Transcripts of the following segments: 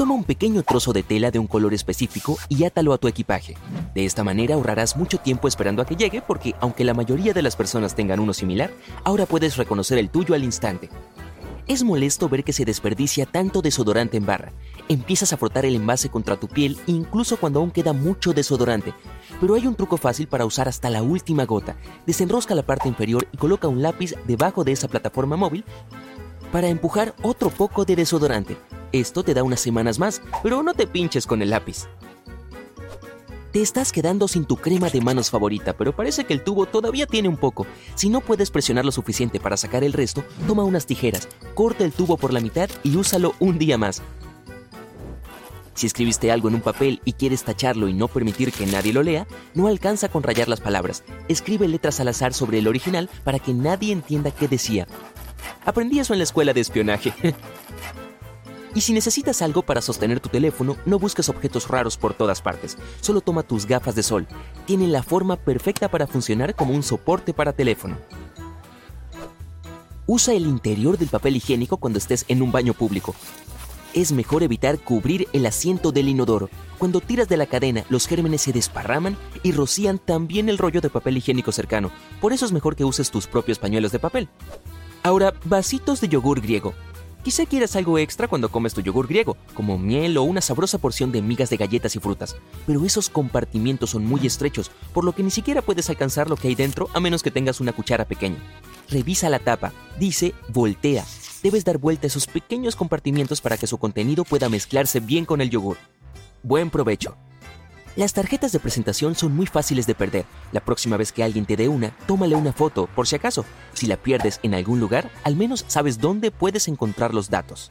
Toma un pequeño trozo de tela de un color específico y átalo a tu equipaje. De esta manera ahorrarás mucho tiempo esperando a que llegue porque aunque la mayoría de las personas tengan uno similar, ahora puedes reconocer el tuyo al instante. Es molesto ver que se desperdicia tanto desodorante en barra. Empiezas a frotar el envase contra tu piel incluso cuando aún queda mucho desodorante. Pero hay un truco fácil para usar hasta la última gota. Desenrosca la parte inferior y coloca un lápiz debajo de esa plataforma móvil para empujar otro poco de desodorante. Esto te da unas semanas más, pero no te pinches con el lápiz. Te estás quedando sin tu crema de manos favorita, pero parece que el tubo todavía tiene un poco. Si no puedes presionar lo suficiente para sacar el resto, toma unas tijeras, corta el tubo por la mitad y úsalo un día más. Si escribiste algo en un papel y quieres tacharlo y no permitir que nadie lo lea, no alcanza con rayar las palabras. Escribe letras al azar sobre el original para que nadie entienda qué decía. Aprendí eso en la escuela de espionaje. Y si necesitas algo para sostener tu teléfono, no busques objetos raros por todas partes. Solo toma tus gafas de sol. Tienen la forma perfecta para funcionar como un soporte para teléfono. Usa el interior del papel higiénico cuando estés en un baño público. Es mejor evitar cubrir el asiento del inodoro. Cuando tiras de la cadena, los gérmenes se desparraman y rocían también el rollo de papel higiénico cercano. Por eso es mejor que uses tus propios pañuelos de papel. Ahora, vasitos de yogur griego. Quizá quieras algo extra cuando comes tu yogur griego, como miel o una sabrosa porción de migas de galletas y frutas, pero esos compartimientos son muy estrechos, por lo que ni siquiera puedes alcanzar lo que hay dentro a menos que tengas una cuchara pequeña. Revisa la tapa, dice voltea. Debes dar vuelta a esos pequeños compartimientos para que su contenido pueda mezclarse bien con el yogur. Buen provecho. Las tarjetas de presentación son muy fáciles de perder. La próxima vez que alguien te dé una, tómale una foto, por si acaso. Si la pierdes en algún lugar, al menos sabes dónde puedes encontrar los datos.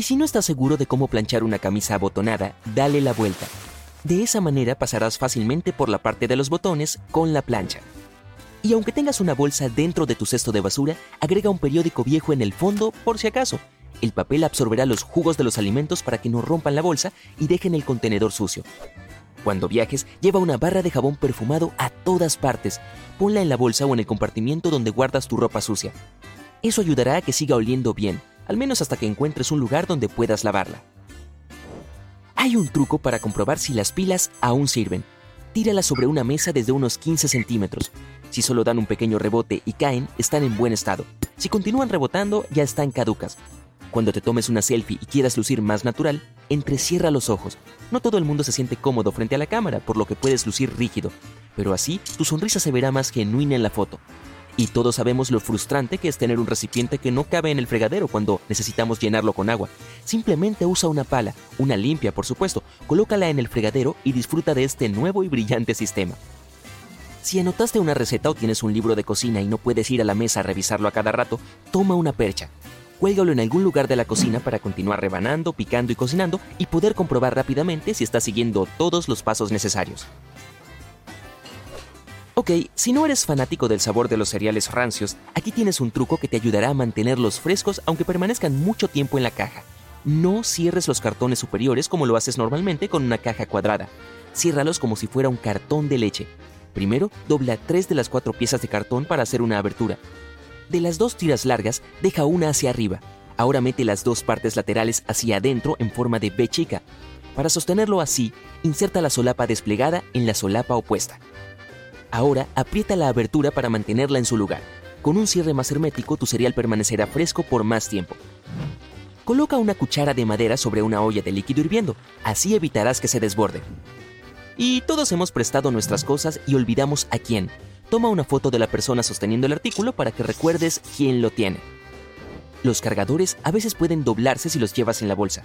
Y si no estás seguro de cómo planchar una camisa abotonada, dale la vuelta. De esa manera pasarás fácilmente por la parte de los botones con la plancha. Y aunque tengas una bolsa dentro de tu cesto de basura, agrega un periódico viejo en el fondo por si acaso. El papel absorberá los jugos de los alimentos para que no rompan la bolsa y dejen el contenedor sucio. Cuando viajes, lleva una barra de jabón perfumado a todas partes. Ponla en la bolsa o en el compartimiento donde guardas tu ropa sucia. Eso ayudará a que siga oliendo bien al menos hasta que encuentres un lugar donde puedas lavarla. Hay un truco para comprobar si las pilas aún sirven. Tíralas sobre una mesa desde unos 15 centímetros. Si solo dan un pequeño rebote y caen, están en buen estado. Si continúan rebotando, ya están caducas. Cuando te tomes una selfie y quieras lucir más natural, entrecierra los ojos. No todo el mundo se siente cómodo frente a la cámara, por lo que puedes lucir rígido, pero así tu sonrisa se verá más genuina en la foto. Y todos sabemos lo frustrante que es tener un recipiente que no cabe en el fregadero cuando necesitamos llenarlo con agua. Simplemente usa una pala, una limpia por supuesto, colócala en el fregadero y disfruta de este nuevo y brillante sistema. Si anotaste una receta o tienes un libro de cocina y no puedes ir a la mesa a revisarlo a cada rato, toma una percha. Cuélgalo en algún lugar de la cocina para continuar rebanando, picando y cocinando y poder comprobar rápidamente si estás siguiendo todos los pasos necesarios. Ok, si no eres fanático del sabor de los cereales rancios, aquí tienes un truco que te ayudará a mantenerlos frescos aunque permanezcan mucho tiempo en la caja. No cierres los cartones superiores como lo haces normalmente con una caja cuadrada. Ciérralos como si fuera un cartón de leche. Primero, dobla tres de las cuatro piezas de cartón para hacer una abertura. De las dos tiras largas, deja una hacia arriba. Ahora mete las dos partes laterales hacia adentro en forma de B chica. Para sostenerlo así, inserta la solapa desplegada en la solapa opuesta. Ahora aprieta la abertura para mantenerla en su lugar. Con un cierre más hermético tu cereal permanecerá fresco por más tiempo. Coloca una cuchara de madera sobre una olla de líquido hirviendo, así evitarás que se desborde. Y todos hemos prestado nuestras cosas y olvidamos a quién. Toma una foto de la persona sosteniendo el artículo para que recuerdes quién lo tiene. Los cargadores a veces pueden doblarse si los llevas en la bolsa.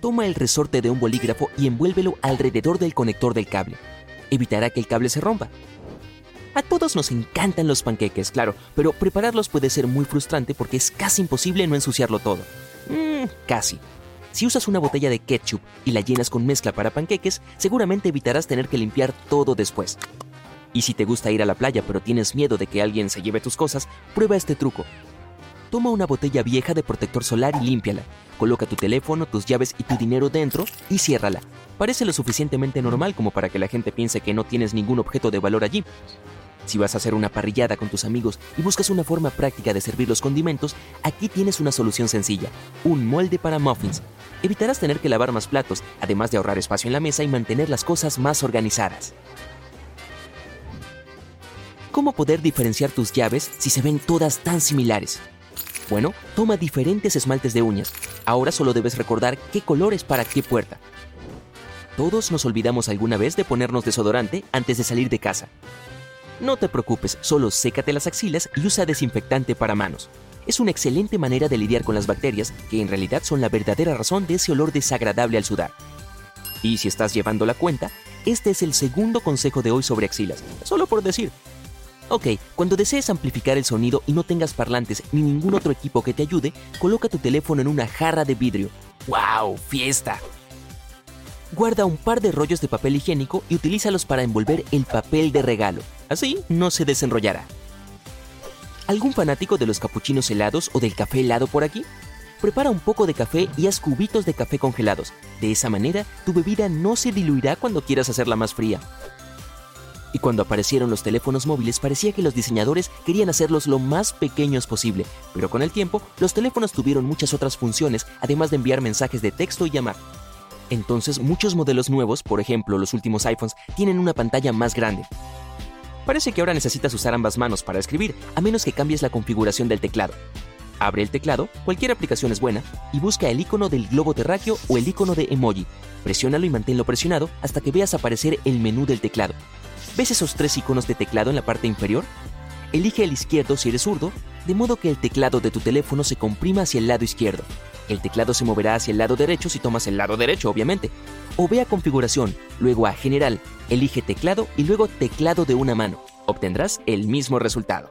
Toma el resorte de un bolígrafo y envuélvelo alrededor del conector del cable. Evitará que el cable se rompa. A todos nos encantan los panqueques, claro, pero prepararlos puede ser muy frustrante porque es casi imposible no ensuciarlo todo. Mmm, casi. Si usas una botella de ketchup y la llenas con mezcla para panqueques, seguramente evitarás tener que limpiar todo después. Y si te gusta ir a la playa pero tienes miedo de que alguien se lleve tus cosas, prueba este truco. Toma una botella vieja de protector solar y límpiala. Coloca tu teléfono, tus llaves y tu dinero dentro y ciérrala. Parece lo suficientemente normal como para que la gente piense que no tienes ningún objeto de valor allí. Si vas a hacer una parrillada con tus amigos y buscas una forma práctica de servir los condimentos, aquí tienes una solución sencilla, un molde para muffins. Evitarás tener que lavar más platos, además de ahorrar espacio en la mesa y mantener las cosas más organizadas. ¿Cómo poder diferenciar tus llaves si se ven todas tan similares? Bueno, toma diferentes esmaltes de uñas. Ahora solo debes recordar qué color es para qué puerta. Todos nos olvidamos alguna vez de ponernos desodorante antes de salir de casa. No te preocupes, solo sécate las axilas y usa desinfectante para manos. Es una excelente manera de lidiar con las bacterias, que en realidad son la verdadera razón de ese olor desagradable al sudar. Y si estás llevando la cuenta, este es el segundo consejo de hoy sobre axilas, solo por decir. Ok, cuando desees amplificar el sonido y no tengas parlantes ni ningún otro equipo que te ayude, coloca tu teléfono en una jarra de vidrio. ¡Wow! ¡Fiesta! Guarda un par de rollos de papel higiénico y utilízalos para envolver el papel de regalo. Así no se desenrollará. ¿Algún fanático de los capuchinos helados o del café helado por aquí? Prepara un poco de café y haz cubitos de café congelados. De esa manera, tu bebida no se diluirá cuando quieras hacerla más fría. Y cuando aparecieron los teléfonos móviles parecía que los diseñadores querían hacerlos lo más pequeños posible, pero con el tiempo los teléfonos tuvieron muchas otras funciones, además de enviar mensajes de texto y llamar. Entonces muchos modelos nuevos, por ejemplo los últimos iPhones, tienen una pantalla más grande. Parece que ahora necesitas usar ambas manos para escribir, a menos que cambies la configuración del teclado. Abre el teclado, cualquier aplicación es buena, y busca el icono del globo terráqueo o el icono de emoji. Presiónalo y manténlo presionado hasta que veas aparecer el menú del teclado. ¿Ves esos tres iconos de teclado en la parte inferior? Elige el izquierdo si eres zurdo, de modo que el teclado de tu teléfono se comprima hacia el lado izquierdo. El teclado se moverá hacia el lado derecho si tomas el lado derecho, obviamente. O ve a configuración, luego a general, elige teclado y luego teclado de una mano. Obtendrás el mismo resultado.